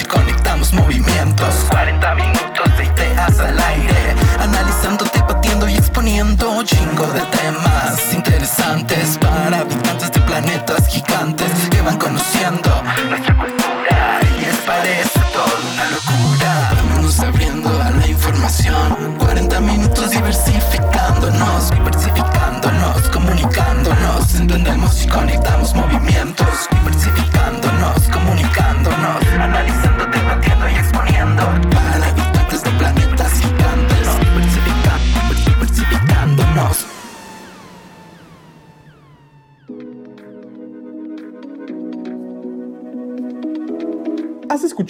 y conectamos movimientos. 40 minutos de ideas al aire, analizando, debatiendo y exponiendo chingo de temas interesantes para habitantes de planetas gigantes que van conociendo nuestra cultura y les parece todo una locura. Vámonos abriendo a la información. 40 minutos diversificándonos, diversificándonos, comunicándonos, entendemos y conectamos movimientos,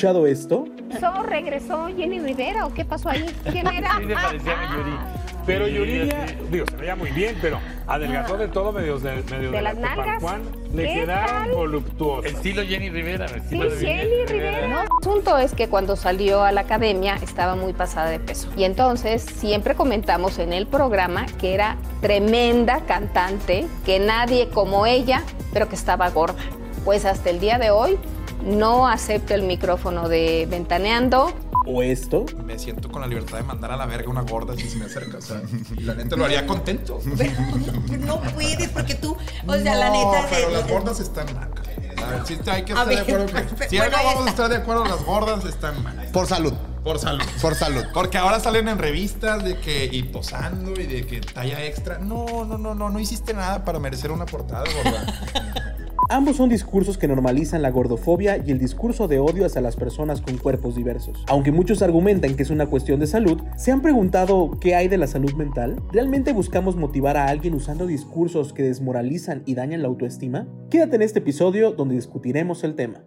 escuchado esto? ¿So regresó Jenny Rivera o qué pasó ahí? ¿Quién era? Sí, le parecía a Yuri. Pero Yuridia, digo, se veía muy bien, pero adelgazó de todo medio de, medio ¿De las la nalgas? Tepacuán. Le ¿Qué quedaron voluptuosas. Estilo Jenny Rivera. Sí, Estilo de Jenny Rivera. El asunto es que cuando salió a la academia estaba muy pasada de peso. Y entonces siempre comentamos en el programa que era tremenda cantante, que nadie como ella, pero que estaba gorda. Pues hasta el día de hoy no acepto el micrófono de Ventaneando. ¿O esto? Me siento con la libertad de mandar a la verga una gorda si se me acerca. O sea, y la neta lo haría contento. Pero no puedes porque tú, o sea, la No, neta. pero de- las gordas están mal. A ver, sí hay que estar de acuerdo que si bueno, algo vamos a esta. estar de acuerdo, las gordas están mal. Por salud. Por salud. Por salud. Porque ahora salen en revistas de que y posando y de que talla extra. No, no, no, no, no hiciste nada para merecer una portada, gorda. Ambos son discursos que normalizan la gordofobia y el discurso de odio hacia las personas con cuerpos diversos. Aunque muchos argumentan que es una cuestión de salud, ¿se han preguntado qué hay de la salud mental? ¿Realmente buscamos motivar a alguien usando discursos que desmoralizan y dañan la autoestima? Quédate en este episodio donde discutiremos el tema.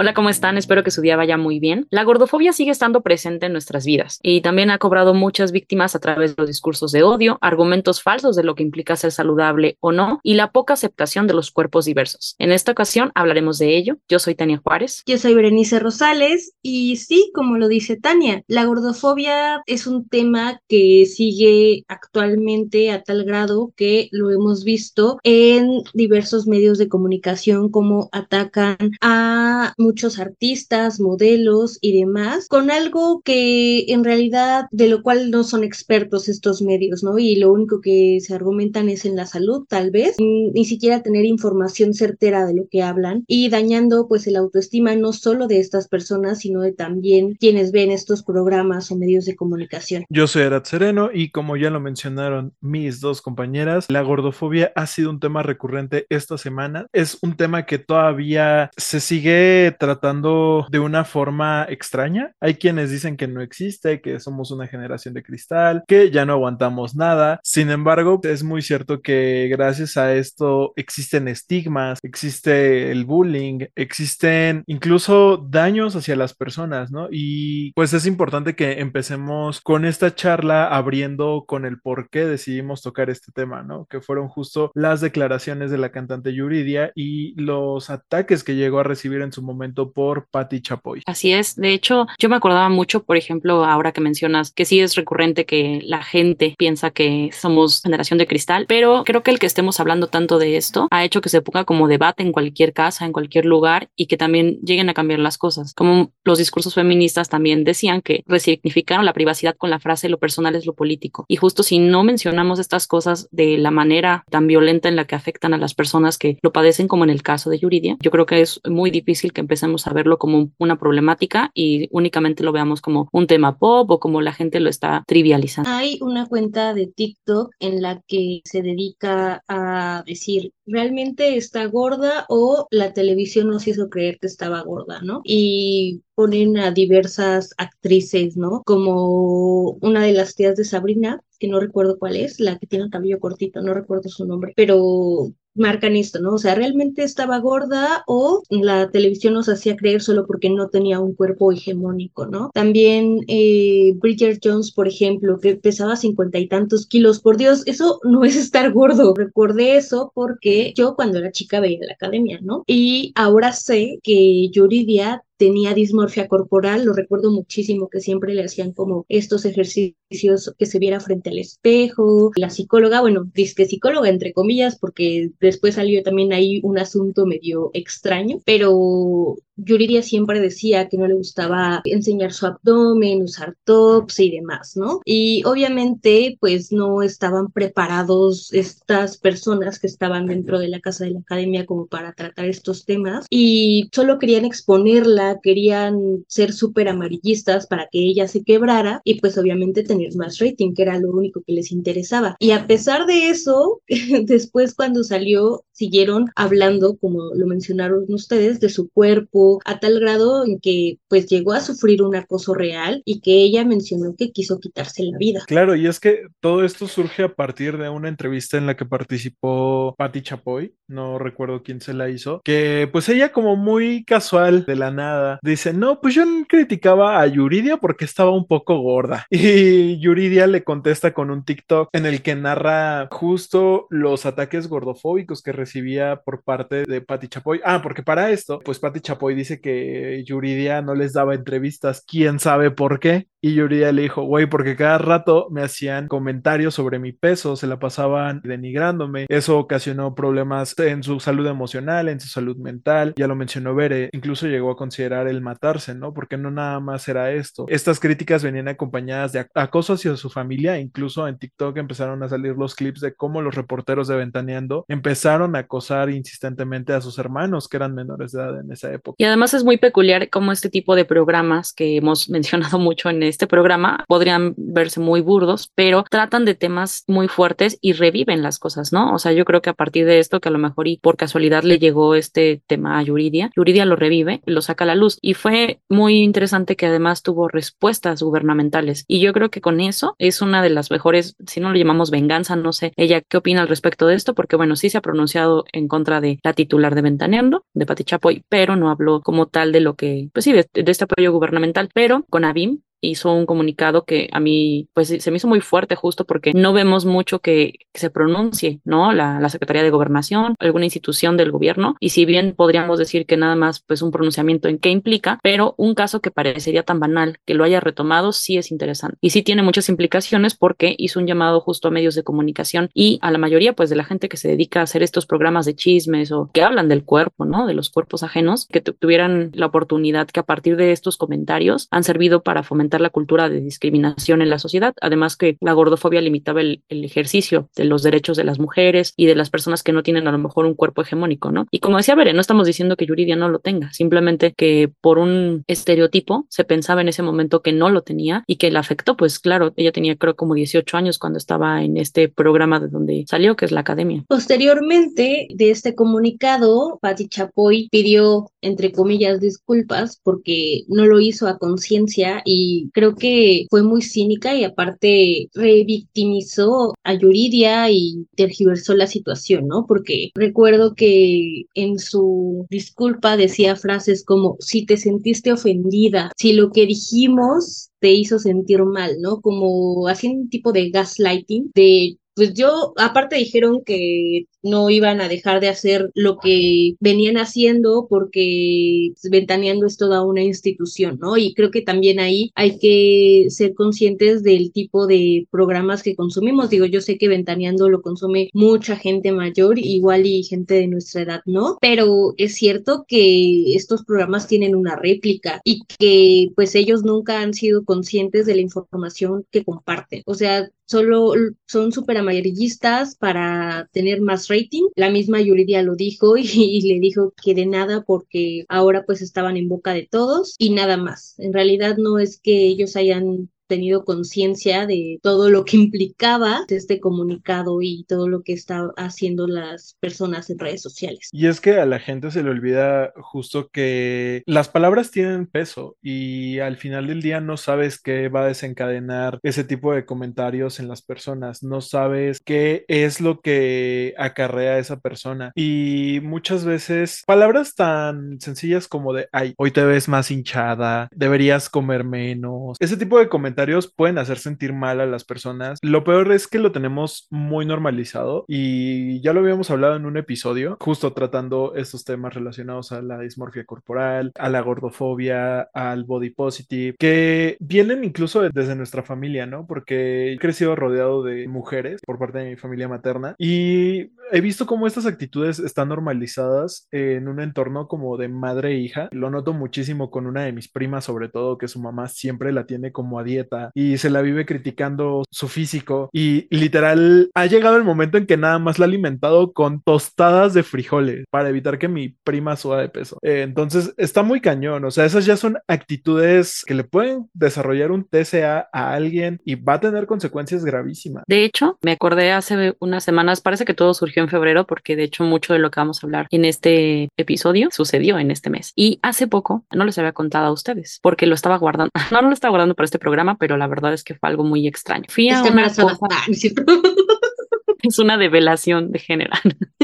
Hola, ¿cómo están? Espero que su día vaya muy bien. La gordofobia sigue estando presente en nuestras vidas y también ha cobrado muchas víctimas a través de los discursos de odio, argumentos falsos de lo que implica ser saludable o no y la poca aceptación de los cuerpos diversos. En esta ocasión hablaremos de ello. Yo soy Tania Juárez. Yo soy Berenice Rosales y sí, como lo dice Tania, la gordofobia es un tema que sigue actualmente a tal grado que lo hemos visto en diversos medios de comunicación como atacan a muchos artistas, modelos y demás, con algo que en realidad de lo cual no son expertos estos medios, ¿no? Y lo único que se argumentan es en la salud, tal vez, mm, ni siquiera tener información certera de lo que hablan y dañando pues el autoestima no solo de estas personas, sino de también quienes ven estos programas o medios de comunicación. Yo soy Arad Sereno y como ya lo mencionaron mis dos compañeras, la gordofobia ha sido un tema recurrente esta semana. Es un tema que todavía se sigue tratando de una forma extraña. Hay quienes dicen que no existe, que somos una generación de cristal, que ya no aguantamos nada. Sin embargo, es muy cierto que gracias a esto existen estigmas, existe el bullying, existen incluso daños hacia las personas, ¿no? Y pues es importante que empecemos con esta charla abriendo con el por qué decidimos tocar este tema, ¿no? Que fueron justo las declaraciones de la cantante Yuridia y los ataques que llegó a recibir en su momento por Patti Chapoy. Así es. De hecho, yo me acordaba mucho, por ejemplo, ahora que mencionas que sí es recurrente que la gente piensa que somos generación de cristal, pero creo que el que estemos hablando tanto de esto ha hecho que se ponga como debate en cualquier casa, en cualquier lugar y que también lleguen a cambiar las cosas. Como los discursos feministas también decían que resignificaron la privacidad con la frase lo personal es lo político. Y justo si no mencionamos estas cosas de la manera tan violenta en la que afectan a las personas que lo padecen, como en el caso de Yuridia, yo creo que es muy difícil que empecemos a verlo como una problemática y únicamente lo veamos como un tema pop o como la gente lo está trivializando. Hay una cuenta de TikTok en la que se dedica a decir, ¿realmente está gorda o la televisión nos hizo creer que estaba gorda, ¿no? Y ponen a diversas actrices, ¿no? Como una de las tías de Sabrina, que no recuerdo cuál es, la que tiene el cabello cortito, no recuerdo su nombre, pero marcan esto, ¿no? O sea, ¿realmente estaba gorda o la televisión nos hacía creer solo porque no tenía un cuerpo hegemónico, ¿no? También eh, Bridget Jones, por ejemplo, que pesaba cincuenta y tantos kilos, por Dios, eso no es estar gordo. Recordé eso porque yo cuando era chica veía la academia, ¿no? Y ahora sé que Yuridia tenía dismorfia corporal, lo recuerdo muchísimo que siempre le hacían como estos ejercicios que se viera frente al espejo, la psicóloga, bueno, que psicóloga entre comillas, porque después salió también ahí un asunto medio extraño, pero Yuridia siempre decía que no le gustaba enseñar su abdomen, usar tops y demás, ¿no? Y obviamente, pues no estaban preparados estas personas que estaban dentro de la casa de la academia como para tratar estos temas y solo querían exponerla, querían ser súper amarillistas para que ella se quebrara y pues obviamente tener más rating, que era lo único que les interesaba. Y a pesar de eso, después cuando salió, siguieron hablando, como lo mencionaron ustedes, de su cuerpo, a tal grado en que pues llegó a sufrir un acoso real y que ella mencionó que quiso quitarse la vida. Claro, y es que todo esto surge a partir de una entrevista en la que participó Patti Chapoy, no recuerdo quién se la hizo, que pues ella como muy casual de la nada dice, no, pues yo criticaba a Yuridia porque estaba un poco gorda. Y Yuridia le contesta con un TikTok en el que narra justo los ataques gordofóbicos que recibía por parte de Patti Chapoy. Ah, porque para esto, pues Patti Chapoy dice que Yuridia no les daba entrevistas, quién sabe por qué. Y Yuridia le dijo, güey, porque cada rato me hacían comentarios sobre mi peso, se la pasaban denigrándome. Eso ocasionó problemas en su salud emocional, en su salud mental. Ya lo mencionó Bere, incluso llegó a considerar el matarse, ¿no? Porque no nada más era esto. Estas críticas venían acompañadas de acoso hacia su familia. Incluso en TikTok empezaron a salir los clips de cómo los reporteros de Ventaneando empezaron a acosar insistentemente a sus hermanos que eran menores de edad en esa época. Y además es muy peculiar cómo este tipo de programas que hemos mencionado mucho en este programa podrían verse muy burdos, pero tratan de temas muy fuertes y reviven las cosas, ¿no? O sea, yo creo que a partir de esto, que a lo mejor y por casualidad le llegó este tema a Yuridia, Yuridia lo revive, lo saca a la luz y fue muy interesante que además tuvo respuestas gubernamentales. Y yo creo que con eso es una de las mejores, si no lo llamamos venganza, no sé, ella qué opina al respecto de esto, porque bueno, sí se ha pronunciado en contra de la titular de Ventaneando, de Pati Chapoy, pero no habló como tal de lo que, pues sí, de, de este apoyo gubernamental, pero con ABIM hizo un comunicado que a mí pues se me hizo muy fuerte justo porque no vemos mucho que, se pronuncie, ¿no? La, la, Secretaría de Gobernación, alguna institución del gobierno y si bien podríamos decir que nada más pues un pronunciamiento en qué implica, pero un caso que parecería tan banal que lo haya retomado sí es interesante y sí tiene muchas implicaciones porque hizo un llamado justo a medios de comunicación y a la mayoría pues de la gente que se dedica a hacer estos programas de chismes o que hablan del cuerpo, ¿no? De los cuerpos ajenos, que tuvieran la oportunidad que a partir de estos comentarios han servido para fomentar la cultura de discriminación en la sociedad, además que la gordofobia limitaba el, ejercicio de los derechos de las mujeres y de las personas que no tienen a lo mejor un cuerpo hegemónico, ¿no? Y como decía Bere, no estamos diciendo que Yuridia no lo tenga, simplemente que por un estereotipo se pensaba en ese momento que no lo tenía y que le afectó, pues claro, ella tenía creo como 18 años cuando estaba en este programa de donde salió, que es la academia. Posteriormente de este comunicado, Patti Chapoy pidió, entre comillas, disculpas porque no lo hizo a conciencia y creo que fue muy cínica y aparte revictimizó a Yuridia y tergiversó la situación, ¿no? Porque recuerdo que en su disculpa decía frases como si te sentiste ofendida, si lo que dijimos te hizo sentir mal, ¿no? Como haciendo un tipo de gaslighting, de pues yo, aparte dijeron que no iban a dejar de hacer lo que venían haciendo porque Ventaneando es toda una institución, ¿no? Y creo que también ahí hay que ser conscientes del tipo de programas que consumimos. Digo, yo sé que Ventaneando lo consume mucha gente mayor, igual y gente de nuestra edad, ¿no? Pero es cierto que estos programas tienen una réplica y que pues ellos nunca han sido conscientes de la información que comparten. O sea, solo son súper amarillistas para tener más rating. La misma Yuridia lo dijo y, le dijo que de nada porque ahora pues estaban en boca de todos y nada más. En realidad no es que ellos hayan tenido conciencia de todo lo que implicaba este comunicado y todo lo que está haciendo las personas en redes sociales. Y es que a la gente se le olvida justo que las palabras tienen peso y al final del día no sabes qué va a desencadenar ese tipo de comentarios en las personas, no sabes qué es lo que acarrea esa persona y muchas veces palabras tan sencillas como de, ay, hoy te ves más hinchada, deberías comer menos, ese tipo de comentarios comentarios pueden hacer sentir mal a las personas. Lo peor es que lo tenemos muy normalizado y ya lo habíamos hablado en un episodio, justo tratando estos temas relacionados a la dismorfia corporal, a la gordofobia, al body positive, que vienen incluso desde nuestra familia, ¿no? Porque he crecido rodeado de mujeres por parte de mi familia materna y he visto cómo estas actitudes están normalizadas en un entorno como de madre e hija. Lo noto muchísimo con una de mis primas, sobre todo, que su mamá siempre la tiene como a dieta y se la vive criticando su físico y literal ha llegado el momento en que nada más la ha alimentado con tostadas de frijoles para evitar que mi prima suba de peso. Eh, entonces está muy cañón, o sea, esas ya son actitudes que le pueden desarrollar un TCA a alguien y va a tener consecuencias gravísimas. De hecho, me acordé hace unas semanas, parece que todo surgió en febrero porque de hecho mucho de lo que vamos a hablar en este episodio sucedió en este mes. Y hace poco, no les había contado a ustedes porque lo estaba guardando, no, no lo estaba guardando para este programa, pero la verdad es que fue algo muy extraño. Fui a una cosa... es una develación de género.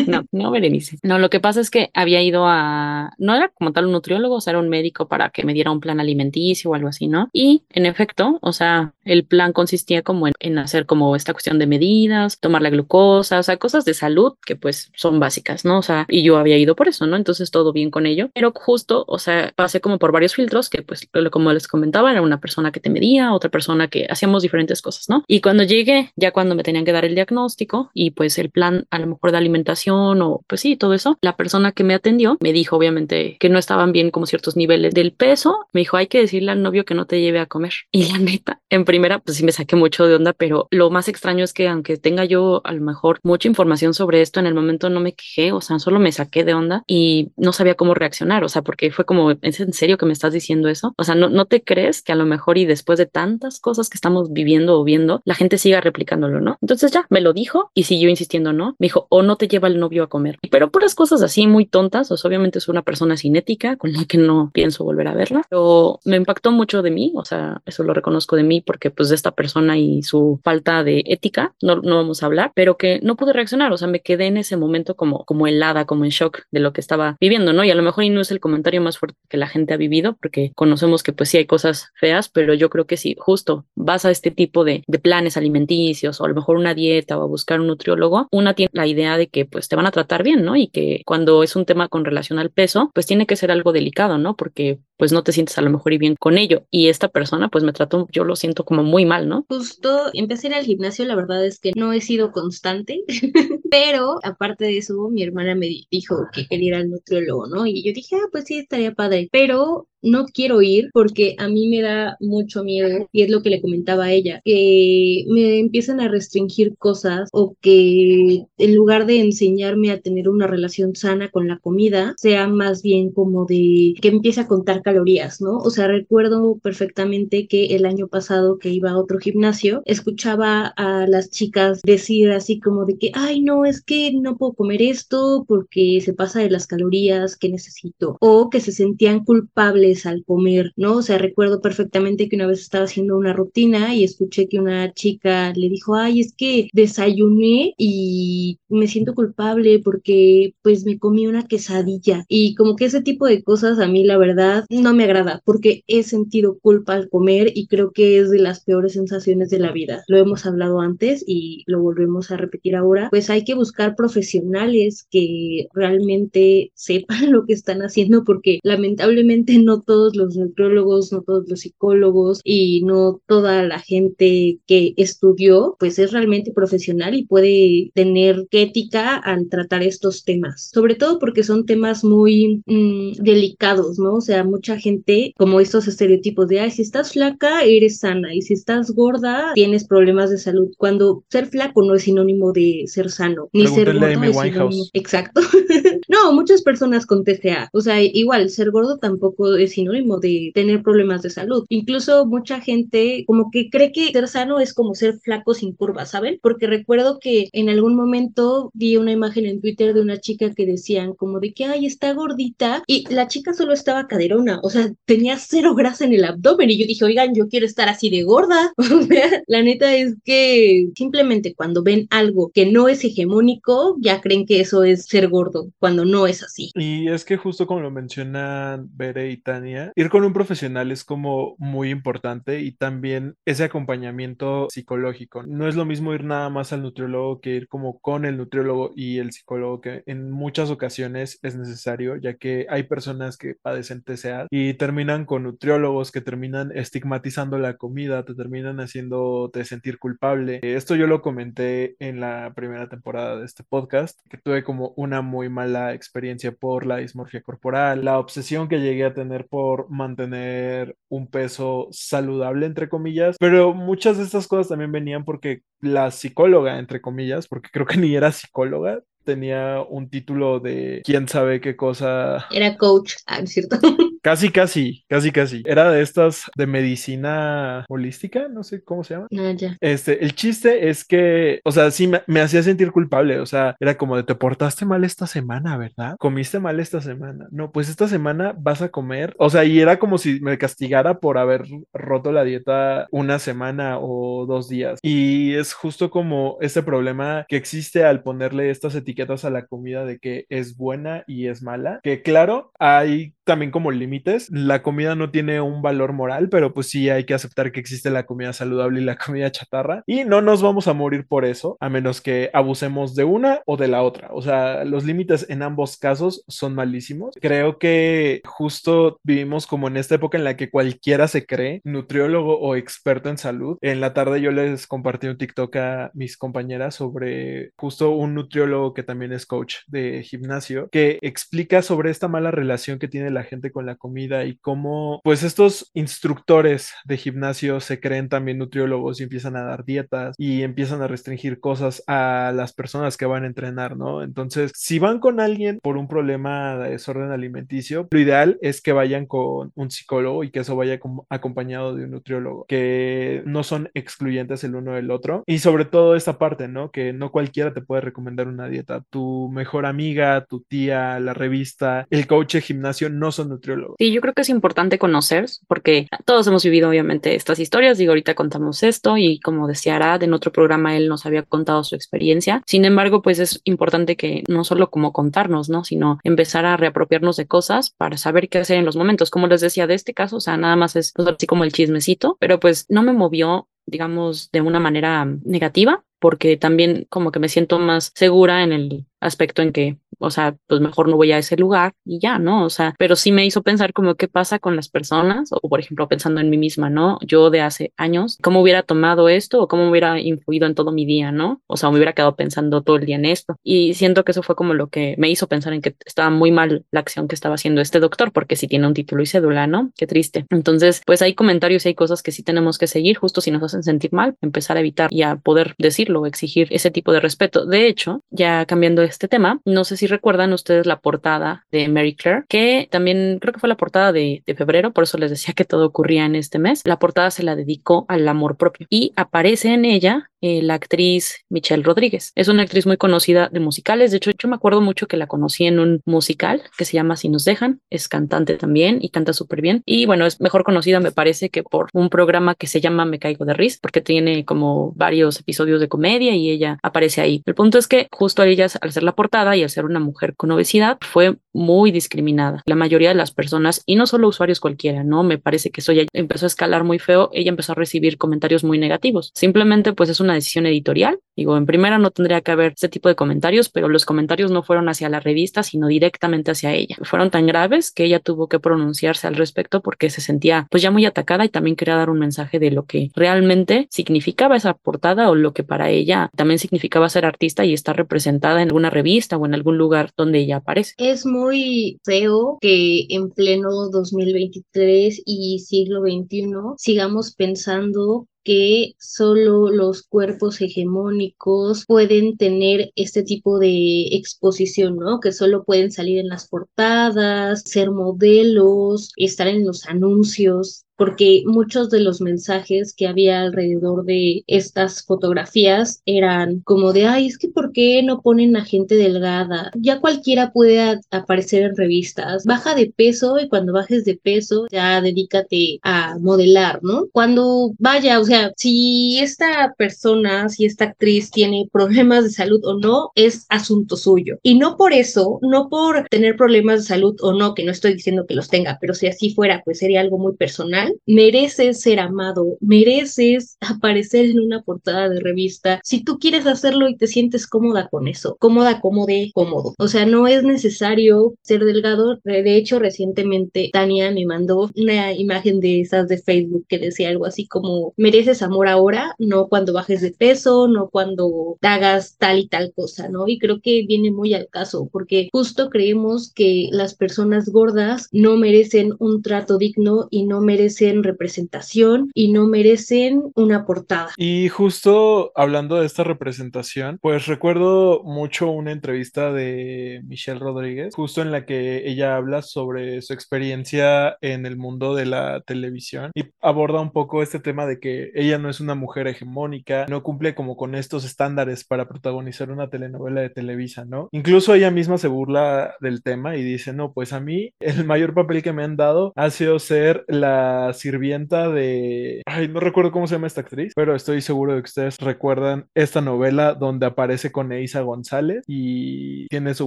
No, no, Berenice. No, lo que pasa es que había ido a, no era como tal un nutriólogo, o sea, era un médico para que me diera un plan alimenticio o algo así, ¿no? Y en efecto, o sea, el plan consistía como en, hacer como esta cuestión de medidas, tomar la glucosa, o sea, cosas de salud que pues son básicas, ¿no? O sea, y yo había ido por eso, ¿no? Entonces todo bien con ello, pero justo, o sea, pasé como por varios filtros que pues, como les comentaba, era una persona que te medía, otra persona que hacíamos diferentes cosas, ¿no? Y cuando llegué, ya cuando me tenían que dar el diagnóstico y pues el plan a lo mejor de alimentación o pues sí, todo eso, la persona que me atendió me dijo obviamente que no estaban bien como ciertos niveles del peso, me dijo hay que decirle al novio que no te lleve a comer. Y la neta, en primera, pues sí me saqué mucho de onda, pero lo más extraño es que aunque tenga yo a lo mejor mucha información sobre esto, en el momento no me quejé, o sea, solo me saqué de onda y no sabía cómo reaccionar, o sea, porque fue como, ¿es en serio que me estás diciendo eso? O sea, no, no te crees que a lo mejor y después de tantas cosas que estamos viviendo o viendo, la gente siga replicándolo, ¿no? Entonces ya, me lo dijo y siguió insistiendo, ¿no? Me dijo, o no te lleva el novio a comer. Pero puras cosas así muy tontas, o sea, obviamente es una persona cinética con la que no pienso volver a verla, pero me impactó mucho de mí, o sea, eso lo reconozco de mí porque pues de esta persona y su falta de ética, no, no vamos a hablar, pero que no pude reaccionar, o sea, me quedé en ese momento como, como helada, como en shock de lo que estaba viviendo, ¿no? Y a lo mejor y no es el comentario más fuerte que la gente ha vivido, porque conocemos que pues sí hay cosas feas, pero yo creo que sí, justo vas a este tipo de, de planes alimenticios o a lo mejor una dieta o a buscar un nutriólogo, una tiene la idea de que pues te van a tratar bien, ¿no? Y que cuando es un tema con relación al peso, pues tiene que ser algo delicado, ¿no? Porque pues no te sientes a lo mejor y bien con ello. Y esta persona pues me trató, yo lo siento como muy mal, ¿no? Justo empecé en el gimnasio, la verdad es que no he sido constante, pero aparte de eso, mi hermana me dijo que quería ir al nutriólogo, ¿no? Y yo dije, ah, pues sí, estaría padre, pero no quiero ir porque a mí me da mucho miedo y es lo que le comentaba a ella, que me empiezan a restringir cosas o que en lugar de enseñarme a tener una relación sana con la comida, sea más bien como de que empiece a contar calorías, ¿no? O sea, recuerdo perfectamente que el año pasado que iba a otro gimnasio, escuchaba a las chicas decir así como de que, ay, no, es que no puedo comer esto porque se pasa de las calorías que necesito, o que se sentían culpables al comer, ¿no? O sea, recuerdo perfectamente que una vez estaba haciendo una rutina y escuché que una chica le dijo, ay, es que desayuné y me siento culpable porque pues me comí una quesadilla y como que ese tipo de cosas a mí la verdad no me agrada porque he sentido culpa al comer y creo que es de las peores sensaciones de la vida. Lo hemos hablado antes y lo volvemos a repetir ahora, pues hay que buscar profesionales que realmente sepan lo que están haciendo porque lamentablemente no todos los nutriólogos, no todos los psicólogos y no toda la gente que estudió pues es realmente profesional y puede tener ética al tratar estos temas, sobre todo porque son temas muy mmm, delicados, ¿no? O sea, mucha gente como estos estereotipos de, ay, si estás flaca, eres sana y si estás gorda, tienes problemas de salud, cuando ser flaco no es sinónimo de ser sano, ni ser gordo es sinónimo. Exacto. no, muchas personas con TCA, o sea, igual ser gordo tampoco es sinónimo de tener problemas de salud. Incluso mucha gente como que cree que ser sano es como ser flaco sin curvas, ¿saben? Porque recuerdo que en algún momento vi una imagen en Twitter de una chica que decían como de que, ay, está gordita y la chica solo estaba caderona, o sea, tenía cero grasa en el abdomen y yo dije, oigan, yo quiero estar así de gorda. O sea, la neta es que simplemente cuando ven algo que no es hegemónico, ya creen que eso es ser gordo, cuando no es así. Y es que justo como lo mencionan Bere y Tania, ir con un profesional es como muy importante y también ese acompañamiento psicológico. No es lo mismo ir nada más al nutriólogo que ir como con el nutriólogo y el psicólogo, que en muchas ocasiones es necesario, ya que hay personas que padecen TCA y terminan con nutriólogos que terminan estigmatizando la comida, te terminan haciéndote sentir culpable. Esto yo lo comenté en la primera temporada de este podcast, que tuve como una muy mala experiencia por la dismorfia corporal, la obsesión que llegué a tener por mantener un peso saludable, entre comillas, pero muchas de estas cosas también venían porque la psicóloga, entre comillas, porque creo que ni era psicóloga, tenía un título de quién sabe qué cosa. Era coach, ah, ¿es cierto? Casi, casi, casi, casi. Era de estas de medicina holística, no sé cómo se llama. Ah, ya. Este, el chiste es que, o sea, sí me, me hacía sentir culpable, o sea, era como de te portaste mal esta semana, ¿verdad? Comiste mal esta semana. No, pues esta semana vas a comer, o sea, y era como si me castigara por haber roto la dieta una semana o dos días. Y es justo como este problema que existe al ponerle estas etiquetas a la comida de que es buena y es mala, que claro, hay también como límites. La comida no tiene un valor moral, pero pues sí hay que aceptar que existe la comida saludable y la comida chatarra. Y no nos vamos a morir por eso, a menos que abusemos de una o de la otra. O sea, los límites en ambos casos son malísimos. Creo que justo vivimos como en esta época en la que cualquiera se cree nutriólogo o experto en salud. En la tarde yo les compartí un TikTok a mis compañeras sobre justo un nutriólogo que también es coach de gimnasio, que explica sobre esta mala relación que tiene la gente con la comida y cómo pues estos instructores de gimnasio se creen también nutriólogos y empiezan a dar dietas y empiezan a restringir cosas a las personas que van a entrenar, ¿no? Entonces, si van con alguien por un problema de desorden alimenticio, lo ideal es que vayan con un psicólogo y que eso vaya acompañado de un nutriólogo, que no son excluyentes el uno del otro y sobre todo esta parte, ¿no? Que no cualquiera te puede recomendar una dieta. Tu mejor amiga, tu tía, la revista, el coach de gimnasio no son nutriólogos. Sí, yo creo que es importante conocer, porque todos hemos vivido obviamente estas historias, digo, ahorita contamos esto y como decía Arad, en otro programa él nos había contado su experiencia, sin embargo, pues es importante que no solo como contarnos, ¿no? Sino empezar a reapropiarnos de cosas para saber qué hacer en los momentos, como les decía de este caso, o sea, nada más es pues, así como el chismecito, pero pues no me movió digamos, de una manera negativa, porque también como que me siento más segura en el aspecto en que, o sea, pues mejor no voy a ese lugar y ya, ¿no? O sea, pero sí me hizo pensar como qué pasa con las personas, o por ejemplo pensando en mí misma, ¿no? Yo de hace años, ¿cómo hubiera tomado esto o cómo hubiera influido en todo mi día, ¿no? O sea, me hubiera quedado pensando todo el día en esto. Y siento que eso fue como lo que me hizo pensar en que estaba muy mal la acción que estaba haciendo este doctor, porque si tiene un título y cédula, ¿no? Qué triste. Entonces, pues hay comentarios y hay cosas que sí tenemos que seguir, justo si nos hacen sentir mal, empezar a evitar y a poder decirlo, exigir ese tipo de respeto. De hecho, ya cambiando este tema, no sé si recuerdan ustedes la portada de Mary Claire, que también creo que fue la portada de, de febrero, por eso les decía que todo ocurría en este mes. La portada se la dedicó al amor propio y aparece en ella eh, la actriz Michelle Rodríguez. Es una actriz muy conocida de musicales. De hecho, yo me acuerdo mucho que la conocí en un musical que se llama Si nos dejan. Es cantante también y canta súper bien. Y bueno, es mejor conocida, me parece, que por un programa que se llama Me Caigo de Risa, porque tiene como varios episodios de comedia y ella aparece ahí. El punto es que justo a ella, al ser la portada y al ser una mujer con obesidad, fue muy discriminada. La mayoría de las personas, y no solo usuarios cualquiera, ¿no? Me parece que eso ya empezó a escalar muy feo. Ella empezó a recibir comentarios muy negativos. Simplemente, pues es una decisión editorial. Digo, en primera no tendría que haber ese tipo de comentarios, pero los comentarios no fueron hacia la revista, sino directamente hacia ella. Fueron tan graves que ella tuvo que pronunciarse al respecto porque se sentía pues ya muy atacada y también quería dar un mensaje de lo que realmente significaba esa portada o lo que para ella también significaba ser artista y estar representada en alguna revista o en algún lugar donde ella aparece. Es muy feo que en pleno 2023 y siglo XXI sigamos pensando que solo los cuerpos hegemónicos pueden tener este tipo de exposición, ¿no? Que solo pueden salir en las portadas, ser modelos, estar en los anuncios porque muchos de los mensajes que había alrededor de estas fotografías eran como de, ay, es que ¿por qué no ponen a gente delgada? Ya cualquiera puede aparecer en revistas, baja de peso y cuando bajes de peso ya dedícate a modelar, ¿no? Cuando vaya, o sea, si esta persona, si esta actriz tiene problemas de salud o no, es asunto suyo. Y no por eso, no por tener problemas de salud o no, que no estoy diciendo que los tenga, pero si así fuera, pues sería algo muy personal, mereces ser amado, mereces aparecer en una portada de revista. Si tú quieres hacerlo y te sientes cómoda con eso, cómoda, cómodo, cómodo. O sea, no es necesario ser delgado. De hecho, recientemente Tania me mandó una imagen de esas de Facebook que decía algo así como, mereces amor ahora, no cuando bajes de peso, no cuando hagas tal y tal cosa, ¿no? Y creo que viene muy al caso, porque justo creemos que las personas gordas no merecen un trato digno y no merecen representación y no merecen una portada. Y justo hablando de esta representación, pues recuerdo mucho una entrevista de Michelle Rodríguez, justo en la que ella habla sobre su experiencia en el mundo de la televisión y aborda un poco este tema de que ella no es una mujer hegemónica, no cumple como con estos estándares para protagonizar una telenovela de Televisa, ¿no? Incluso ella misma se burla del tema y dice, no, pues a mí el mayor papel que me han dado ha sido ser la sirvienta de... Ay, no recuerdo cómo se llama esta actriz, pero estoy seguro de que ustedes recuerdan esta novela donde aparece con Eisa González y tiene su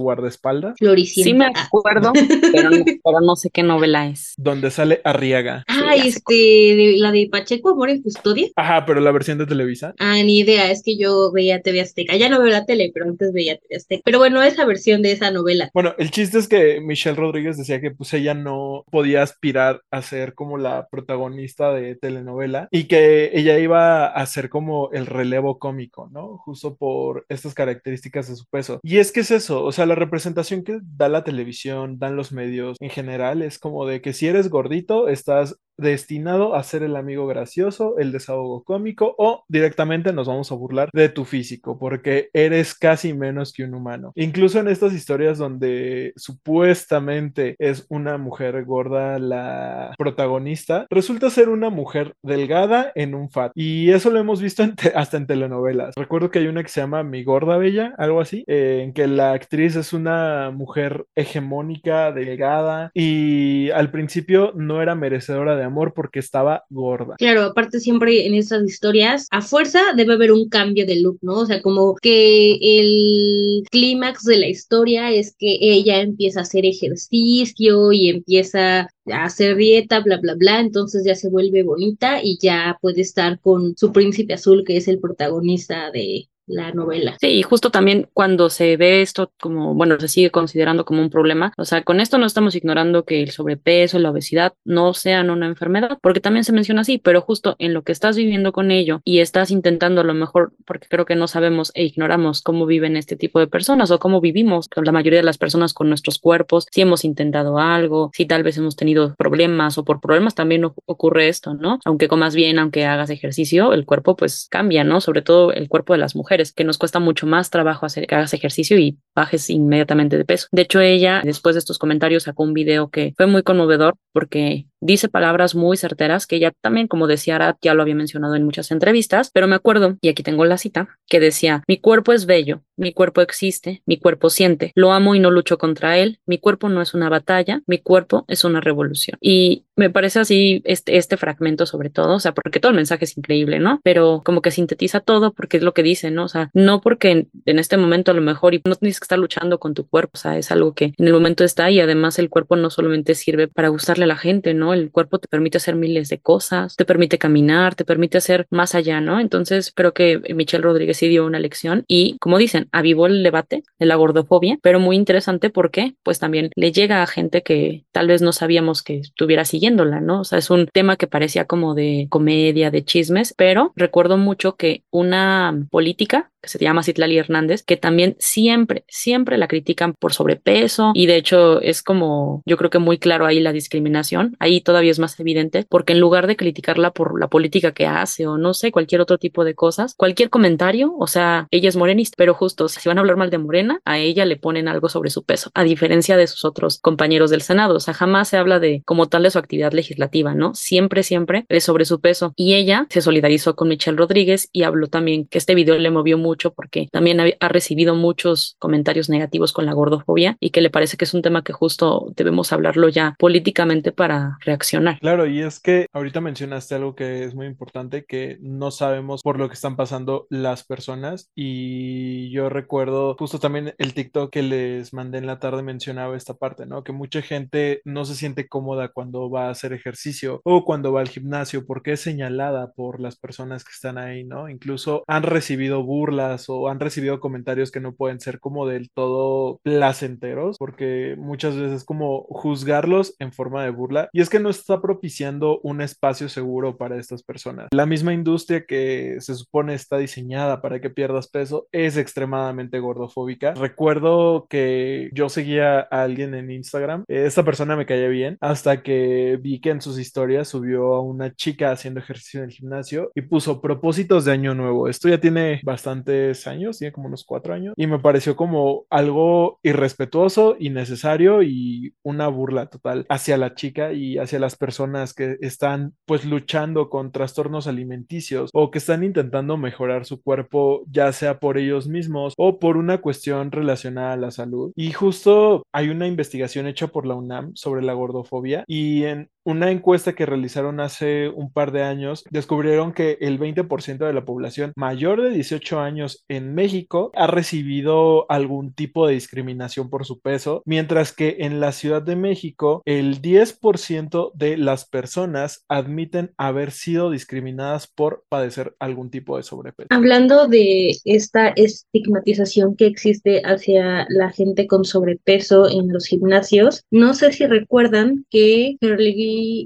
guardaespaldas. Floricienta. Sí me acuerdo, pero no, pero no sé qué novela es. Donde sale Arriaga. Sé este, de- la de Pacheco Amor en Custodia. Ajá, pero la versión de Televisa. Ah, ni idea, es que yo veía TV Azteca. Ya no veo la tele, pero antes veía TV Azteca. Pero bueno, esa versión de esa novela. Bueno, el chiste es que Michelle Rodríguez decía que pues ella no podía aspirar a ser como la protagonista de telenovela y que ella iba a ser como el relevo cómico, ¿no? Justo por estas características de su peso. Y es que es eso, o sea, la representación que da la televisión, dan los medios en general, es como de que si eres gordito, estás destinado a ser el amigo gracioso, el desahogo cómico o directamente nos vamos a burlar de tu físico porque eres casi menos que un humano. Incluso en estas historias donde supuestamente es una mujer gorda la protagonista, resulta ser una mujer delgada en un fat. Y eso lo hemos visto hasta en telenovelas. Recuerdo que hay una que se llama Mi Gorda Bella, algo así, eh, en que la actriz es una mujer hegemónica, delgada y al principio no era merecedora de amor porque estaba gorda. Claro, aparte siempre en esas historias, a fuerza debe haber un cambio de look, ¿no? O sea, como que el clímax de la historia es que ella empieza a hacer ejercicio y empieza a hacer dieta, bla, bla, bla, entonces ya se vuelve bonita y ya puede estar con su príncipe azul, que es el protagonista de la novela. Sí, y justo también cuando se ve esto como, bueno, se sigue considerando como un problema, o sea, con esto no estamos ignorando que el sobrepeso, la obesidad no sean una enfermedad, porque también se menciona así, pero justo en lo que estás viviendo con ello y estás intentando a lo mejor, porque creo que no sabemos e ignoramos cómo viven este tipo de personas o cómo vivimos con la mayoría de las personas con nuestros cuerpos, si hemos intentado algo, si tal vez hemos tenido problemas o por problemas también ocurre esto, ¿no? Aunque comas bien, aunque hagas ejercicio, el cuerpo pues cambia, ¿no? Sobre todo el cuerpo de las mujeres, que nos cuesta mucho más trabajo hacer que hagas ejercicio y bajes inmediatamente de peso. De hecho, ella, después de estos comentarios, sacó un video que fue muy conmovedor porque dice palabras muy certeras que ella también, como decía ya lo había mencionado en muchas entrevistas, pero me acuerdo, y aquí tengo la cita, que decía, mi cuerpo es bello, mi cuerpo existe, mi cuerpo siente, lo amo y no lucho contra él, mi cuerpo no es una batalla, mi cuerpo es una revolución. Y me parece así este, este fragmento sobre todo, o sea, porque todo el mensaje es increíble, ¿no? Pero como que sintetiza todo porque es lo que dice, ¿no? O sea, no porque en, en este momento a lo mejor y no tienes que estar luchando con tu cuerpo, o sea, es algo que en el momento está y además el cuerpo no solamente sirve para gustarle a la gente, ¿no? El cuerpo te permite hacer miles de cosas, te permite caminar, te permite hacer más allá, ¿no? Entonces creo que Michelle Rodríguez sí dio una lección y como dicen, avivó el debate de la gordofobia, pero muy interesante porque pues también le llega a gente que tal vez no sabíamos que estuviera siguiéndola, ¿no? O sea, es un tema que parecía como de comedia, de chismes, pero recuerdo mucho que una política que se llama Citlali Hernández, que también siempre, siempre la critican por sobrepeso y de hecho es como, yo creo que muy claro ahí la discriminación, ahí todavía es más evidente, porque en lugar de criticarla por la política que hace o no sé, cualquier otro tipo de cosas, cualquier comentario, o sea, ella es morenista, pero justo si van a hablar mal de Morena, a ella le ponen algo sobre su peso, a diferencia de sus otros compañeros del Senado, o sea, jamás se habla de como tal de su actividad legislativa, ¿no? Siempre, siempre es sobre su peso. Y ella se solidarizó con Michelle Rodríguez y habló también que este video le movió mucho porque también ha recibido muchos comentarios negativos con la gordofobia y que le parece que es un tema que justo debemos hablarlo ya políticamente para reaccionar. Claro, y es que ahorita mencionaste algo que es muy importante, que no sabemos por lo que están pasando las personas y yo recuerdo justo también el TikTok que les mandé en la tarde mencionaba esta parte, ¿no? Que mucha gente no se siente cómoda cuando va a hacer ejercicio o cuando va al gimnasio porque es señalada por las personas que están ahí, ¿no? Incluso han recibido burlas o han recibido comentarios que no pueden ser como del todo placenteros porque muchas veces como juzgarlos en forma de burla y es que no está propiciando un espacio seguro para estas personas. La misma industria que se supone está diseñada para que pierdas peso es extremadamente gordofóbica. Recuerdo que yo seguía a alguien en Instagram, esta persona me caía bien hasta que vi que en sus historias subió a una chica haciendo ejercicio en el gimnasio y puso propósitos de año nuevo. Esto ya tiene bastantes años, tiene como unos cuatro años y me pareció como algo irrespetuoso, innecesario y una burla total hacia la chica y hacia las personas que están pues luchando con trastornos alimenticios o que están intentando mejorar su cuerpo ya sea por ellos mismos o por una cuestión relacionada a la salud. Y justo hay una investigación hecha por la UNAM sobre la gordofobia y en una encuesta que realizaron hace un par de años descubrieron que el 20% de la población mayor de 18 años en México ha recibido algún tipo de discriminación por su peso, mientras que en la Ciudad de México el 10% de las personas admiten haber sido discriminadas por padecer algún tipo de sobrepeso. Hablando de esta estigmatización que existe hacia la gente con sobrepeso en los gimnasios, no sé si recuerdan que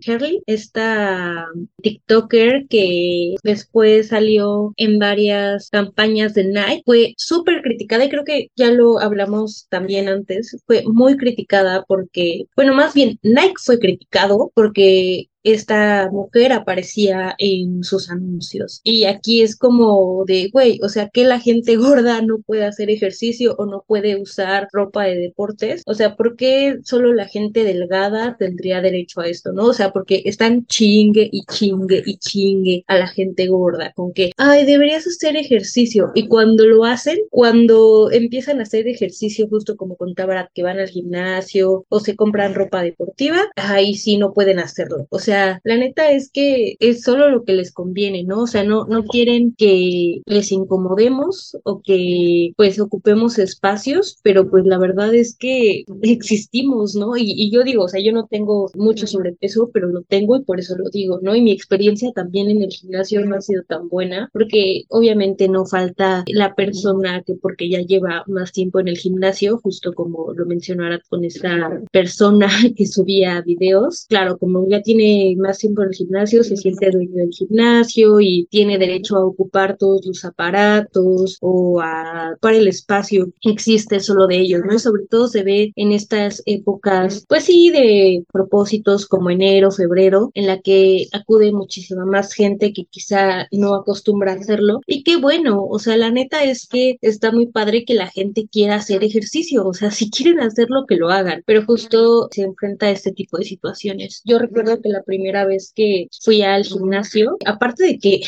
Herley, esta TikToker que después salió en varias campañas de Nike, fue súper criticada y creo que ya lo hablamos también antes, fue muy criticada porque, bueno, más bien Nike fue criticado porque esta mujer aparecía en sus anuncios. Y aquí es como de, güey, o sea, que la gente gorda no puede hacer ejercicio o no puede usar ropa de deportes. O sea, ¿por qué solo la gente delgada tendría derecho a esto, no? O sea, porque están chingue y chingue y chingue a la gente gorda con que, ay, deberías hacer ejercicio. Y cuando lo hacen, cuando empiezan a hacer ejercicio, justo como contaba, que van al gimnasio o se compran ropa deportiva, ahí sí no pueden hacerlo. O sea, sea, la neta es que es solo lo que les conviene, ¿no? O sea, no, no quieren que les incomodemos o que pues ocupemos espacios, pero pues la verdad es que existimos, ¿no? Y, y yo digo, o sea, yo no tengo mucho sobrepeso, pero lo tengo y por eso lo digo, ¿no? Y mi experiencia también en el gimnasio no ha sido tan buena, porque obviamente no falta la persona que porque ya lleva más tiempo en el gimnasio, justo como lo mencionara con esta persona que subía videos, claro, como ya tiene más tiempo en el gimnasio, se siente dueño del gimnasio y tiene derecho a ocupar todos los aparatos o a para el espacio existe solo de ellos, ¿no? Y sobre todo se ve en estas épocas, pues sí, de propósitos como enero, febrero, en la que acude muchísima más gente que quizá no acostumbra a hacerlo. Y qué bueno, o sea, la neta es que está muy padre que la gente quiera hacer ejercicio, o sea, si quieren hacerlo, que lo hagan, pero justo se enfrenta a este tipo de situaciones. Yo recuerdo que la primera vez que fui al gimnasio, aparte de que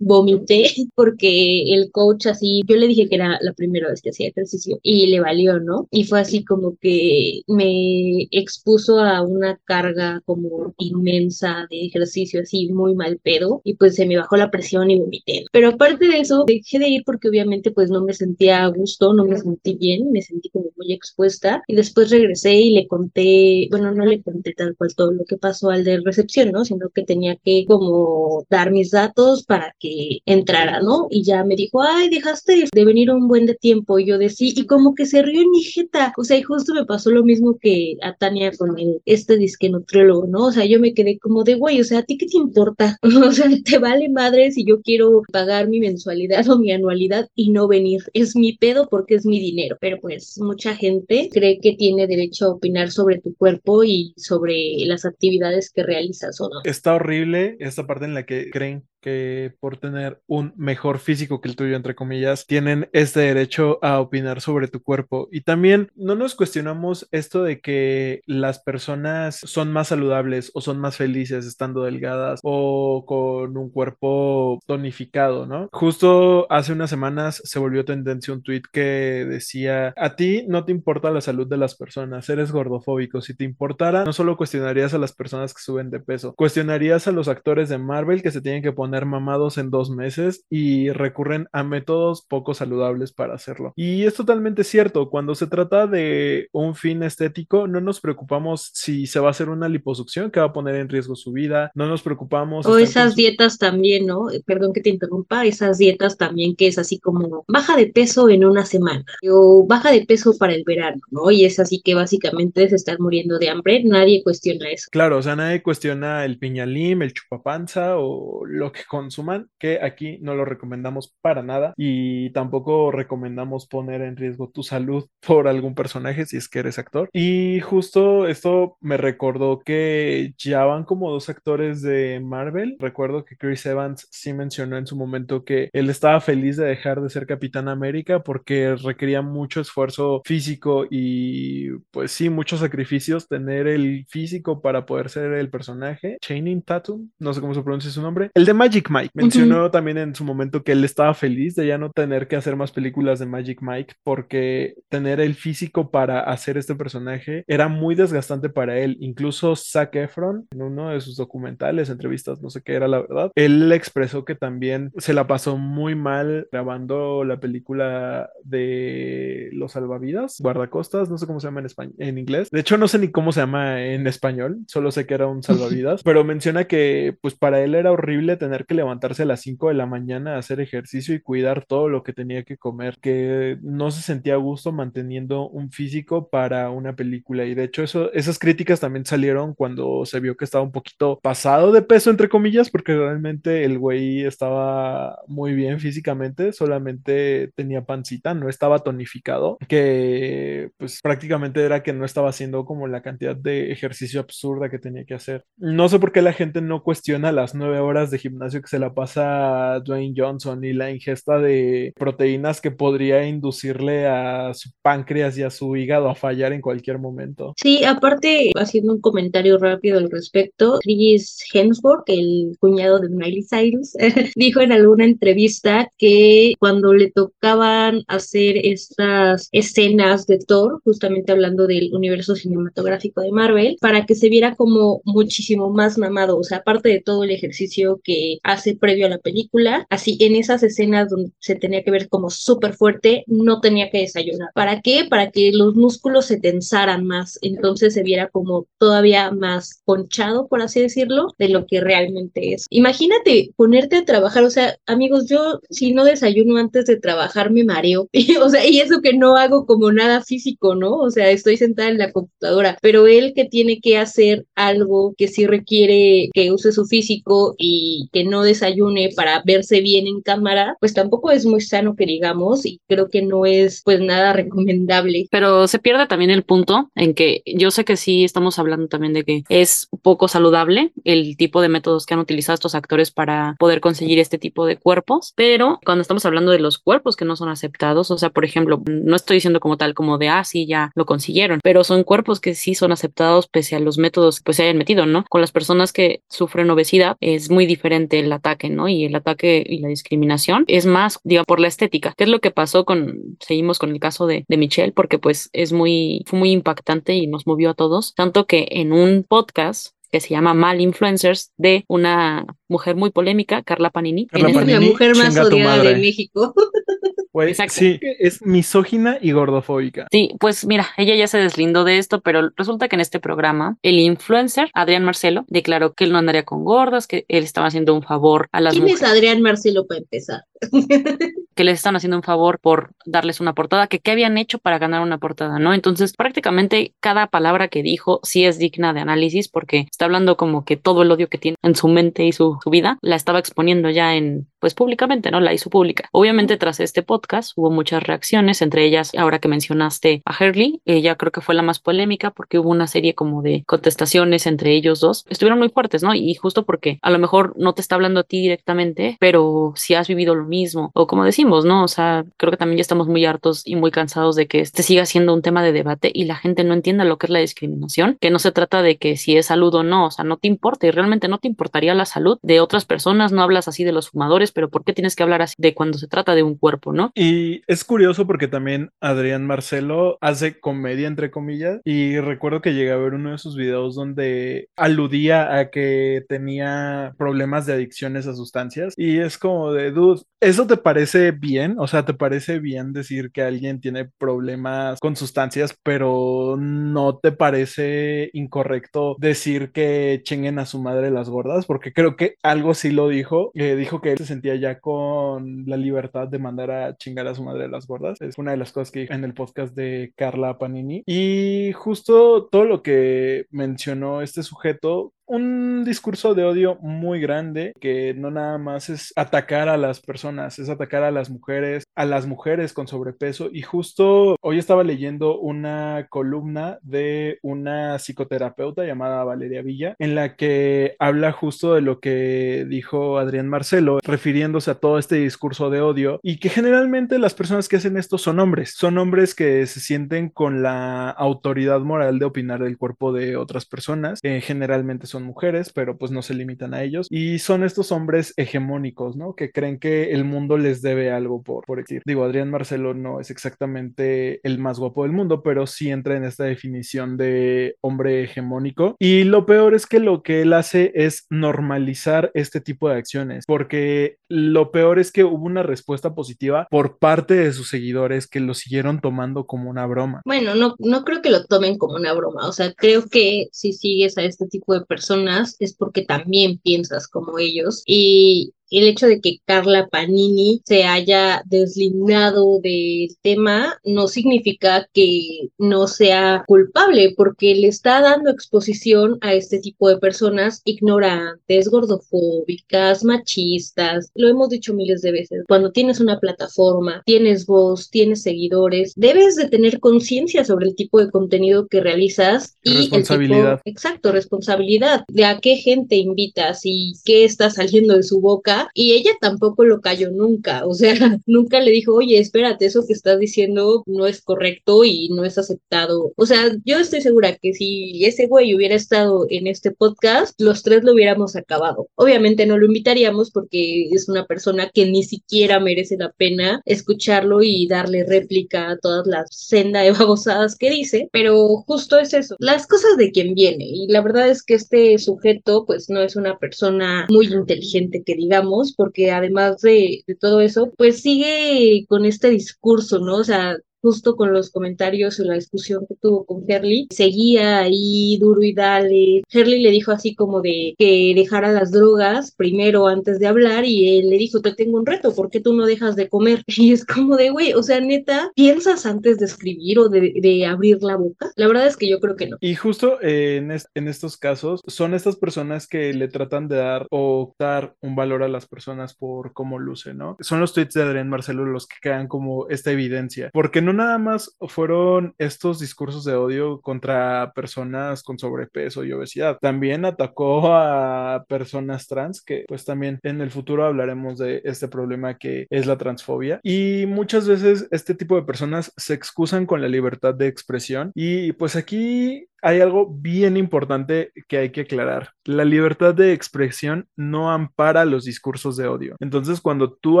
vomité porque el coach así, yo le dije que era la primera vez que hacía ejercicio y le valió, ¿no? Y fue así como que me expuso a una carga como inmensa de ejercicio así muy mal pedo y pues se me bajó la presión y vomité. Pero aparte de eso, dejé de ir porque obviamente pues no me sentía a gusto, no me sentí bien, me sentí como muy expuesta y después regresé y le conté, bueno, no le conté tal cual todo lo que pasó al de recepción, ¿no? Sino que tenía que como dar mis datos para que entrara, ¿no? Y ya me dijo, ay, dejaste de venir un buen de tiempo. Y yo decía, y como que se rió en mi jeta. O sea, y justo me pasó lo mismo que a Tania con este disque nutriólogo, ¿no? O sea, yo me quedé como de, güey, o sea, ¿a ti qué te importa? o sea, te vale madre si yo quiero pagar mi mensualidad o mi anualidad y no venir. Es mi pedo porque es mi dinero. Pero pues mucha gente cree que tiene derecho a opinar sobre tu cuerpo y sobre las actividades que realizas o no. Está horrible esta parte en la que creen que por tener un mejor físico que el tuyo, entre comillas, tienen este derecho a opinar sobre tu cuerpo. Y también no nos cuestionamos esto de que las personas son más saludables o son más felices estando delgadas o con un cuerpo tonificado, ¿no? Justo hace unas semanas se volvió tendencia un tweet que decía, a ti no te importa la salud de las personas, eres gordofóbico. Si te importara, no solo cuestionarías a las personas que suben de peso, cuestionarías a los actores de Marvel que se tienen que poner mamados en dos meses y recurren a métodos poco saludables para hacerlo. Y es totalmente cierto, cuando se trata de un fin estético, no nos preocupamos si se va a hacer una liposucción que va a poner en riesgo su vida, no nos preocupamos. O esas dietas también, ¿no? Eh, perdón que te interrumpa, esas dietas también que es así como baja de peso en una semana o baja de peso para el verano, ¿no? Y es así que básicamente es estar muriendo de hambre, nadie cuestiona eso. Claro, o sea, nadie cuestiona el piñalim, el chupapanza o lo que consuman, que aquí no lo recomendamos para nada y tampoco recomendamos poner en riesgo tu salud por algún personaje si es que eres actor. Y justo esto me recordó que ya van como dos actores de Marvel. Recuerdo que Chris Evans sí mencionó en su momento que él estaba feliz de dejar de ser Capitán América porque requería mucho esfuerzo físico y pues sí, muchos sacrificios tener el físico para poder ser el personaje. Channing Tatum, no sé cómo se pronuncia su nombre. El de Mike. Mencionó también en su momento que él estaba feliz de ya no tener que hacer más películas de Magic Mike porque tener el físico para hacer este personaje era muy desgastante para él. Incluso Zac Efron, en uno de sus documentales, entrevistas, no sé qué era la verdad, él expresó que también se la pasó muy mal grabando la película de Los Salvavidas, Guardacostas, no sé cómo se llama en, español, en inglés. De hecho, no sé ni cómo se llama en español, solo sé que era un salvavidas, pero menciona que pues para él era horrible tener que levantarse a las 5 de la mañana a hacer ejercicio y cuidar todo lo que tenía que comer, que no se sentía a gusto manteniendo un físico para una película. Y de hecho, eso, esas críticas también salieron cuando se vio que estaba un poquito pasado de peso, entre comillas, porque realmente el güey estaba muy bien físicamente, solamente tenía pancita, no estaba tonificado, que pues prácticamente era que no estaba haciendo como la cantidad de ejercicio absurda que tenía que hacer. No sé por qué la gente no cuestiona las nueve horas de gimnasio que se la pasa Dwayne Johnson y la ingesta de proteínas que podría inducirle a su páncreas y a su hígado a fallar en cualquier momento. Sí, aparte, haciendo un comentario rápido al respecto, Chris Hemsworth, el cuñado de Miley Cyrus, dijo en alguna entrevista que cuando le tocaban hacer estas escenas de Thor, justamente hablando del universo cinematográfico de Marvel, para que se viera como muchísimo más mamado, o sea, aparte de todo el ejercicio que hace previo a la película. Así, en esas escenas donde se tenía que ver como súper fuerte, no tenía que desayunar. ¿Para qué? Para que los músculos se tensaran más, entonces se viera como todavía más ponchado, por así decirlo, de lo que realmente es. Imagínate ponerte a trabajar, o sea, amigos, yo si no desayuno antes de trabajar me mareo, o sea, y eso que no hago como nada físico, ¿no? O sea, estoy sentada en la computadora, pero él que tiene que hacer algo que sí requiere que use su físico y que no desayune para verse bien en cámara, pues tampoco es muy sano que digamos y creo que no es pues nada recomendable. Pero se pierde también el punto en que yo sé que sí estamos hablando también de que es poco saludable el tipo de métodos que han utilizado estos actores para poder conseguir este tipo de cuerpos, pero cuando estamos hablando de los cuerpos que no son aceptados, o sea, por ejemplo, no estoy diciendo como tal como de, ah, sí, ya lo consiguieron, pero son cuerpos que sí son aceptados pese a los métodos que pues se hayan metido, ¿no? Con las personas que sufren obesidad es muy diferente el ataque, ¿no? Y el ataque y la discriminación es más, digo, por la estética. ¿Qué es lo que pasó con, seguimos con el caso de, de Michelle? Porque pues es muy, fue muy impactante y nos movió a todos, tanto que en un podcast que se llama Mal Influencers de una mujer muy polémica, Carla Panini. Carla Panini, la mujer más odiada de México. Güey, Exacto. sí, es misógina y gordofóbica. Sí, pues mira, ella ya se deslindó de esto, pero resulta que en este programa el influencer Adrián Marcelo declaró que él no andaría con gordas, que él estaba haciendo un favor a las ¿Quién es mujeres, Adrián Marcelo para empezar? que les están haciendo un favor por darles una portada, que qué habían hecho para ganar una portada, ¿no? Entonces, prácticamente cada palabra que dijo sí es digna de análisis porque está hablando como que todo el odio que tiene en su mente y su, su vida la estaba exponiendo ya en, pues públicamente, ¿no? La hizo pública. Obviamente tras este podcast hubo muchas reacciones, entre ellas, ahora que mencionaste a Hurley, ella creo que fue la más polémica porque hubo una serie como de contestaciones entre ellos dos. Estuvieron muy fuertes, ¿no? Y justo porque a lo mejor no te está hablando a ti directamente, pero si has vivido lo mismo, o como decimos, ¿no? O sea, creo que también ya estamos muy hartos y muy cansados de que este siga siendo un tema de debate y la gente no entienda lo que es la discriminación, que no se trata de que si es salud o no, o sea, no te importa y realmente no te importaría la salud de otras personas, no hablas así de los fumadores, pero ¿por qué tienes que hablar así de cuando se trata de un cuerpo, ¿no? Y es curioso porque también Adrián Marcelo hace comedia, entre comillas, y recuerdo que llegué a ver uno de sus videos donde aludía a que tenía problemas de adicciones a sustancias y es como de, dude, ¿eso te parece bien? O sea, ¿te parece bien decir que alguien tiene problemas con sustancias, pero no te parece incorrecto decir que chinguen a su madre las gordas? Porque creo que algo sí lo dijo, eh, dijo que él se sentía ya con la libertad de mandar a chingar a su madre las gordas. Es una de las cosas que dijo en el podcast de Carla Panini. Y justo todo lo que mencionó este sujeto un discurso de odio muy grande que no nada más es atacar a las personas, es atacar a las mujeres, a las mujeres con sobrepeso. Y justo hoy estaba leyendo una columna de una psicoterapeuta llamada Valeria Villa, en la que habla justo de lo que dijo Adrián Marcelo, refiriéndose a todo este discurso de odio y que generalmente las personas que hacen esto son hombres, son hombres que se sienten con la autoridad moral de opinar del cuerpo de otras personas, eh, generalmente son mujeres, pero pues no se limitan a ellos. Y son estos hombres hegemónicos, ¿no? Que creen que el mundo les debe algo por, por Digo, Adrián Marcelo no es exactamente el más guapo del mundo, pero sí entra en esta definición de hombre hegemónico. Y lo peor es que lo que él hace es normalizar este tipo de acciones, porque lo peor es que hubo una respuesta positiva por parte de sus seguidores que lo siguieron tomando como una broma. Bueno, no, no creo que lo tomen como una broma, o sea, creo que si sigues a este tipo de personas es porque también piensas como ellos y el hecho de que Carla Panini se haya deslindado del tema no significa que no sea culpable, porque le está dando exposición a este tipo de personas ignorantes, gordofóbicas, machistas. Lo hemos dicho miles de veces. Cuando tienes una plataforma, tienes voz, tienes seguidores, debes de tener conciencia sobre el tipo de contenido que realizas y responsabilidad. El tipo, exacto, responsabilidad de a qué gente invitas y qué está saliendo de su boca y ella tampoco lo cayó nunca, o sea, nunca le dijo, oye, espérate, eso que estás diciendo no es correcto y no es aceptado. O sea, yo estoy segura que si ese güey hubiera estado en este podcast, los tres lo hubiéramos acabado. Obviamente no lo invitaríamos porque es una persona que ni siquiera merece la pena escucharlo y darle réplica a todas las senda de babosadas que dice, pero justo es eso, las cosas de quien viene. Y la verdad es que este sujeto, pues no es una persona muy inteligente que digamos, porque además de, de, todo eso, pues sigue con este discurso, ¿no? O sea, justo con los comentarios y la discusión que tuvo con Herley, seguía ahí duro y dale. Herley le dijo así como de que dejara las drogas primero antes de hablar y él le dijo, te tengo un reto, ¿por qué tú no dejas de comer? Y es como de, güey, o sea, neta, ¿piensas antes de escribir o de, de, abrir la boca? La verdad es que yo creo que no. Y justo eh, en, est en estos casos son estas personas que le tratan de dar o dar un valor a las personas por cómo luce, ¿no? Son los tweets de Adrián Marcelo los que crean como esta evidencia, porque no no nada más fueron estos discursos de odio contra personas con sobrepeso y obesidad, también atacó a personas trans, que pues también en el futuro hablaremos de este problema que es la transfobia. Y muchas veces este tipo de personas se excusan con la libertad de expresión y pues aquí hay algo bien importante que hay que aclarar. La libertad de expresión no ampara los discursos de odio. Entonces, cuando tú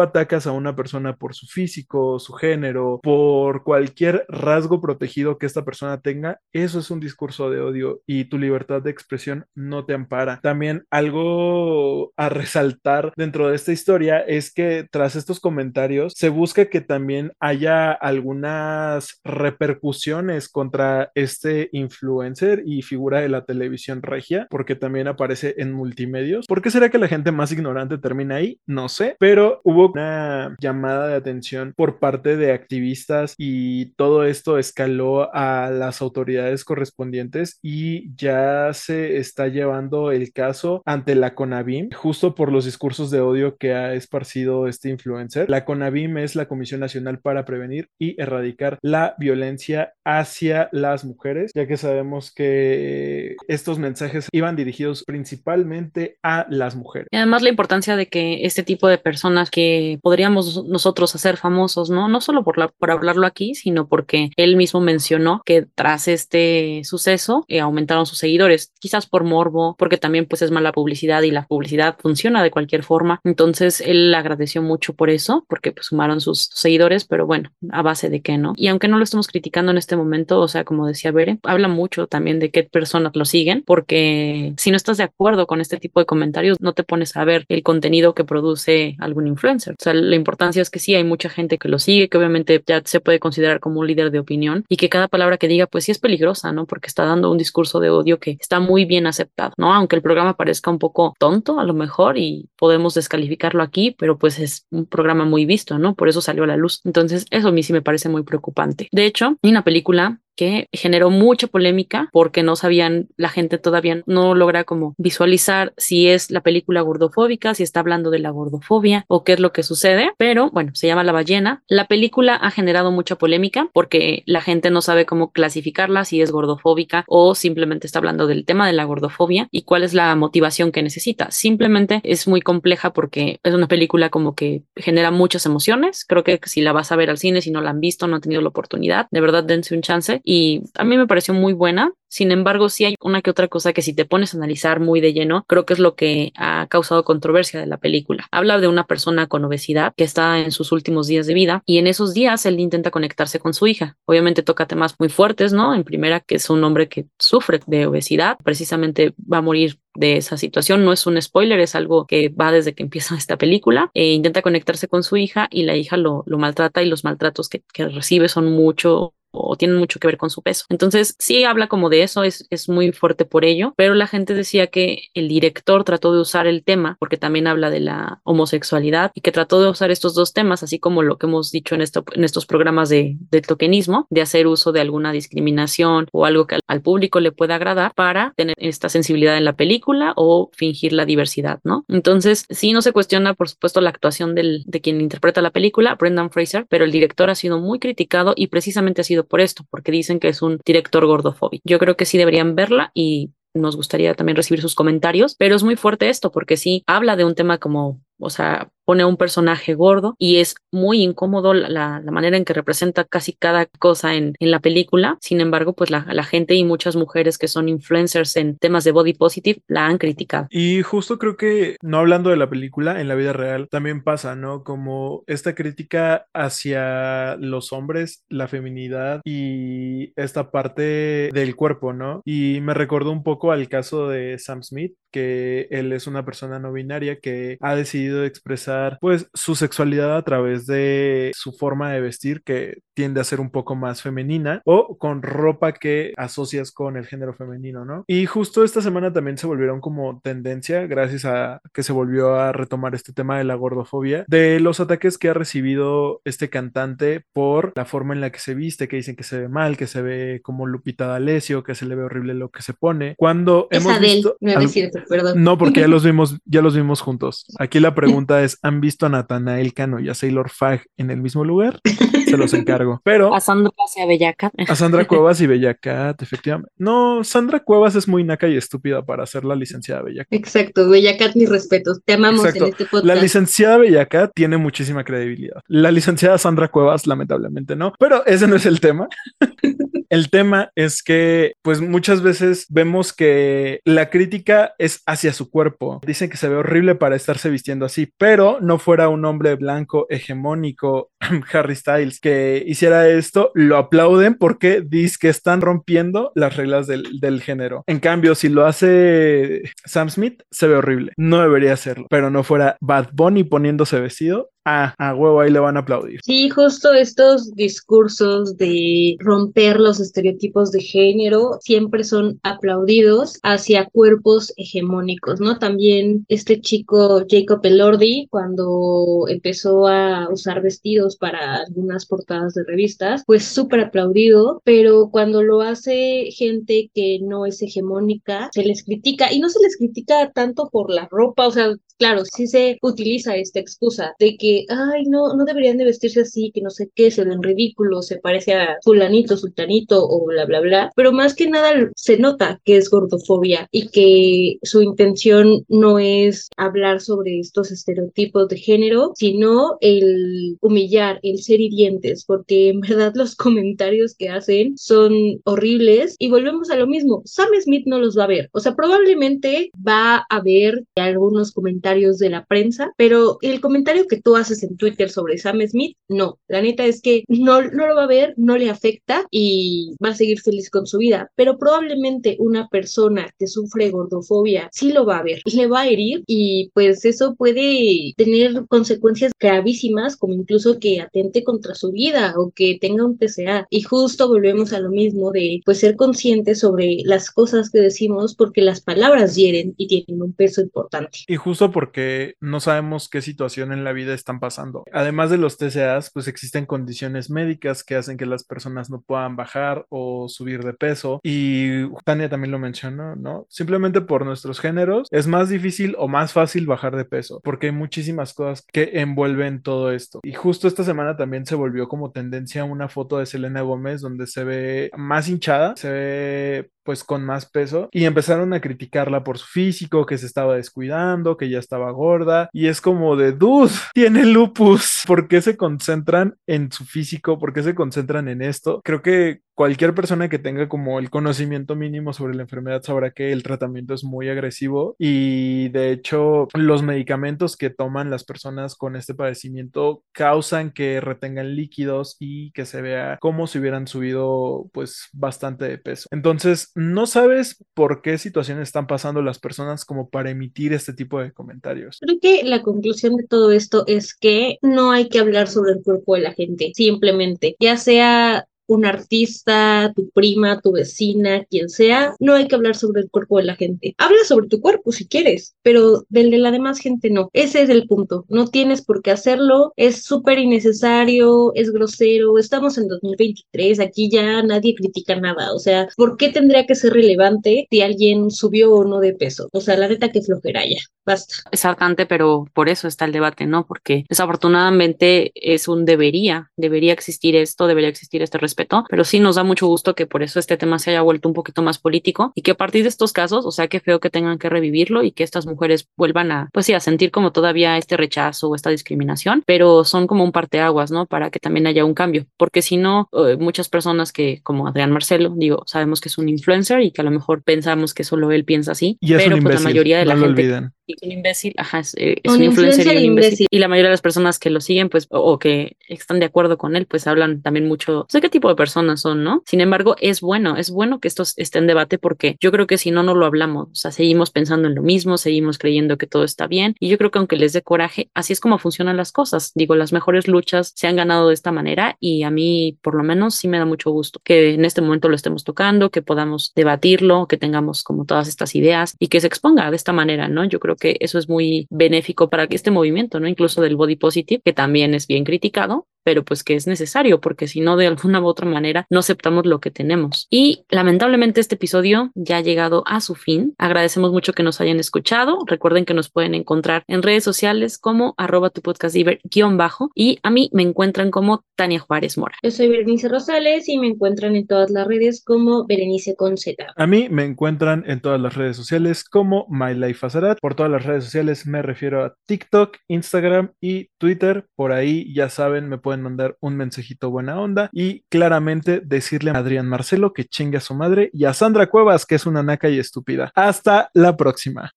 atacas a una persona por su físico, su género, por cualquier rasgo protegido que esta persona tenga, eso es un discurso de odio y tu libertad de expresión no te ampara. También algo a resaltar dentro de esta historia es que tras estos comentarios se busca que también haya algunas repercusiones contra este influencer y figura de la televisión regia, porque también aparece en multimedios. ¿Por qué será que la gente más ignorante termina ahí? No sé, pero hubo una llamada de atención por parte de activistas y todo esto escaló a las autoridades correspondientes y ya se está llevando el caso ante la CONABIM, justo por los discursos de odio que ha esparcido este influencer. La CONABIM es la Comisión Nacional para Prevenir y Erradicar la Violencia hacia las mujeres, ya que sabemos que estos mensajes iban dirigidos principalmente a las mujeres. Y además la importancia de que este tipo de personas que podríamos nosotros hacer famosos, ¿no? No solo por, por hablarlo aquí, sino porque él mismo mencionó que tras este suceso eh, aumentaron sus seguidores, quizás por morbo, porque también pues es mala publicidad y la publicidad funciona de cualquier forma. Entonces él agradeció mucho por eso, porque pues sumaron sus seguidores, pero bueno, a base de que no. Y aunque no lo estemos criticando en este momento, o sea, como decía Bere, habla mucho también de qué personas lo siguen, porque si no estás de acuerdo con este tipo de comentarios, no te pones a ver el contenido que produce algún influencer. O sea, la importancia es que sí hay mucha gente que lo sigue, que obviamente ya se puede considerar como un líder de opinión y que cada palabra que diga, pues sí es peligrosa, ¿no? Porque está dando un discurso de odio que está muy bien aceptado, ¿no? Aunque el programa parezca un poco tonto a lo mejor y podemos descalificarlo aquí, pero pues es un programa muy visto, ¿no? Por eso salió a la luz. Entonces, eso a mí sí me parece muy preocupante. De hecho, hay una película que generó mucha polémica porque no sabían, la gente todavía no logra como visualizar si es la película gordofóbica, si está hablando de la gordofobia o qué es lo que sucede, pero bueno, se llama La ballena. La película ha generado mucha polémica porque la gente no sabe cómo clasificarla, si es gordofóbica o simplemente está hablando del tema de la gordofobia y cuál es la motivación que necesita. Simplemente es muy compleja porque es una película como que genera muchas emociones. Creo que si la vas a ver al cine, si no la han visto, no han tenido la oportunidad, de verdad dense un chance y a mí me pareció muy buena. Sin embargo, sí hay una que otra cosa que si te pones a analizar muy de lleno, creo que es lo que ha causado controversia de la película. Habla de una persona con obesidad que está en sus últimos días de vida y en esos días él intenta conectarse con su hija. Obviamente toca temas muy fuertes, ¿no? En primera, que es un hombre que sufre de obesidad, precisamente va a morir de esa situación. No es un spoiler, es algo que va desde que empieza esta película. E intenta conectarse con su hija y la hija lo, lo maltrata y los maltratos que, que recibe son mucho o tienen mucho que ver con su peso. Entonces, sí habla como de eso, es, es muy fuerte por ello, pero la gente decía que el director trató de usar el tema, porque también habla de la homosexualidad, y que trató de usar estos dos temas, así como lo que hemos dicho en, esto, en estos programas de, de tokenismo, de hacer uso de alguna discriminación o algo que al, al, público le pueda agradar para tener esta sensibilidad en la película o fingir la diversidad, ¿no? Entonces, sí no se cuestiona, por supuesto, la actuación del, de quien interpreta la película, Brendan Fraser, pero el director ha sido muy criticado y precisamente ha sido por esto, porque dicen que es un director gordofóbico. Yo creo que sí deberían verla y nos gustaría también recibir sus comentarios, pero es muy fuerte esto porque sí habla de un tema como o sea, pone a un personaje gordo y es muy incómodo la, manera en que representa casi cada cosa en, en la película. Sin embargo, pues la, la, gente y muchas mujeres que son influencers en temas de body positive la han criticado. Y justo creo que, no hablando de la película, en la vida real también pasa, ¿no? Como esta crítica hacia los hombres, la feminidad y esta parte del cuerpo, ¿no? Y me recordó un poco al caso de Sam Smith, que él es una persona no binaria que ha decidido expresar pues su sexualidad a través de su forma de vestir que tiende a ser un poco más femenina o con ropa que asocias con el género femenino, ¿no? Y justo esta semana también se volvieron como tendencia gracias a que se volvió a retomar este tema de la gordofobia, de los ataques que ha recibido este cantante por la forma en la que se viste, que dicen que se ve mal, que se ve como Lupita D'Alessio, que se le ve horrible lo que se pone. Cuando es hemos Adele, visto no es cierto, perdón. no, porque ya los vimos, ya los vimos juntos. Aquí la pregunta es, han visto a Nathanael Cano y a Sailor Fag en el mismo lugar, se los encargo. Pero A Sandra hacia Bellacat. a Sandra Cuevas y Bellacat, efectivamente. No, Sandra Cuevas es muy naca y estúpida para ser la licenciada Bellacat. Exacto, Bellacat, mis respetos. Te amamos Exacto. en este podcast. La licenciada Bellacat tiene muchísima credibilidad. La licenciada Sandra Cuevas, lamentablemente no. Pero ese no es el tema. El tema es que, pues muchas veces vemos que la crítica es hacia su cuerpo. Dicen que se ve horrible para estarse vistiendo así, pero no fuera un hombre blanco hegemónico, Harry Styles, que hiciera esto, lo aplauden porque dice que están rompiendo las reglas del, del género. En cambio, si lo hace Sam Smith, se ve horrible. No debería hacerlo, pero no fuera Bad Bunny poniéndose vestido. Ah, a huevo ahí le van a aplaudir. Sí, justo estos discursos de romper los estereotipos de género siempre son aplaudidos hacia cuerpos hegemónicos, ¿no? También este chico Jacob Elordi, cuando empezó a usar vestidos para algunas portadas de revistas, pues súper aplaudido, pero cuando lo hace gente que no es hegemónica, se les critica y no se les critica tanto por la ropa, o sea, claro, sí se utiliza esta excusa de que, ay, no, no deberían de vestirse así, que no sé qué, se ven ridículos, se parece a fulanito, sultanito o bla, bla, bla, pero más que nada se nota que es gordofobia y que su intención no es hablar sobre estos estereotipos de género, sino el humillar, el ser hirientes, porque en verdad los comentarios que hacen son horribles. Y volvemos a lo mismo, Sam Smith no los va a ver, o sea, probablemente va a ver algunos comentarios de la prensa, pero el comentario que tú haces en Twitter sobre Sam Smith, no, la neta es que no, no lo va a ver, no le afecta y va a seguir feliz con su vida, pero probablemente una persona que sufre gordofobia sí lo va a ver, le va a herir y pues eso puede tener consecuencias gravísimas como incluso que atente contra su vida o que tenga un TCA y justo volvemos a lo mismo de pues ser conscientes sobre las cosas que decimos porque las palabras hieren y tienen un peso importante. Y justo porque no sabemos qué situación en la vida están pasando. Además de los TCAs, pues existen condiciones médicas que hacen que las personas no puedan bajar o subir de peso. Y Tania también lo mencionó, ¿no? Simplemente por nuestros géneros es más difícil o más fácil bajar de peso, porque hay muchísimas cosas que envuelven todo esto. Y justo esta semana también se volvió como tendencia una foto de Selena Gómez donde se ve más hinchada, se ve pues con más peso y empezaron a criticarla por su físico, que se estaba descuidando, que ya estaba gorda y es como de, dude, tiene lupus, ¿por qué se concentran en su físico? ¿Por qué se concentran en esto? Creo que cualquier persona que tenga como el conocimiento mínimo sobre la enfermedad sabrá que el tratamiento es muy agresivo y de hecho los medicamentos que toman las personas con este padecimiento causan que retengan líquidos y que se vea como si hubieran subido pues bastante de peso. Entonces, no sabes por qué situaciones están pasando las personas como para emitir este tipo de comentarios. Creo que la conclusión de todo esto es que no hay que hablar sobre el cuerpo de la gente, simplemente, ya sea un artista, tu prima, tu vecina, quien sea, no hay que hablar sobre el cuerpo de la gente. Habla sobre tu cuerpo si quieres, pero del de la demás gente no. Ese es el punto. No tienes por qué hacerlo. Es súper innecesario, es grosero. Estamos en 2023, aquí ya nadie critica nada. O sea, ¿por qué tendría que ser relevante si alguien subió o no de peso? O sea, la neta que flojera ya. Basta. Es arcante, pero por eso está el debate, ¿no? Porque desafortunadamente es un debería, debería existir esto, debería existir este respeto, pero sí nos da mucho gusto que por eso este tema se haya vuelto un poquito más político y que a partir de estos casos, o sea, qué feo que tengan que revivirlo y que estas mujeres vuelvan a, pues sí, a sentir como todavía este rechazo o esta discriminación, pero son como un parteaguas, ¿no? Para que también haya un cambio, porque si no, eh, muchas personas que, como Adrián Marcelo, digo, sabemos que es un influencer y que a lo mejor pensamos que solo él piensa así, Y pero pues la mayoría de la no lo gente olviden. Un imbécil, ajá, es, eh, es Un un, influencer, y un imbécil. imbécil. Y la mayoría de las personas que lo siguen, pues, o, o que están de acuerdo con él, pues hablan también mucho de qué tipo de personas son, ¿no? Sin embargo, es bueno, es bueno que esto esté en debate porque yo creo que si no, no lo hablamos. O sea, seguimos pensando en lo mismo, seguimos creyendo que todo está bien. Y yo creo que aunque les dé coraje, así es como funcionan las cosas. Digo, las mejores luchas se han ganado de esta manera y a mí, por lo menos, sí me da mucho gusto que en este momento lo estemos tocando, que podamos debatirlo, que tengamos como todas estas ideas y que se exponga de esta manera, ¿no? Yo creo que eso es muy benéfico para este movimiento, ¿no? Incluso del body positive, que también es bien criticado, pero pues que es necesario porque si no de alguna u otra manera no aceptamos lo que tenemos. Y lamentablemente este episodio ya ha llegado a su fin. Agradecemos mucho que nos hayan escuchado. Recuerden que nos pueden encontrar en redes sociales como arroba tu podcast guion bajo y a mí me encuentran como Tania Juárez Mora. Yo soy Berenice Rosales y me encuentran en todas las redes como Berenice con Z. A mí me encuentran en todas las redes sociales como My Life Azarat. Por todas las redes sociales me refiero a TikTok, Instagram y Twitter. Por ahí ya saben, me pueden mandar un mensajito buena onda y claramente decirle a Adrián Marcelo que chingue a su madre y a Sandra Cuevas que es una naca y estúpida. Hasta la próxima.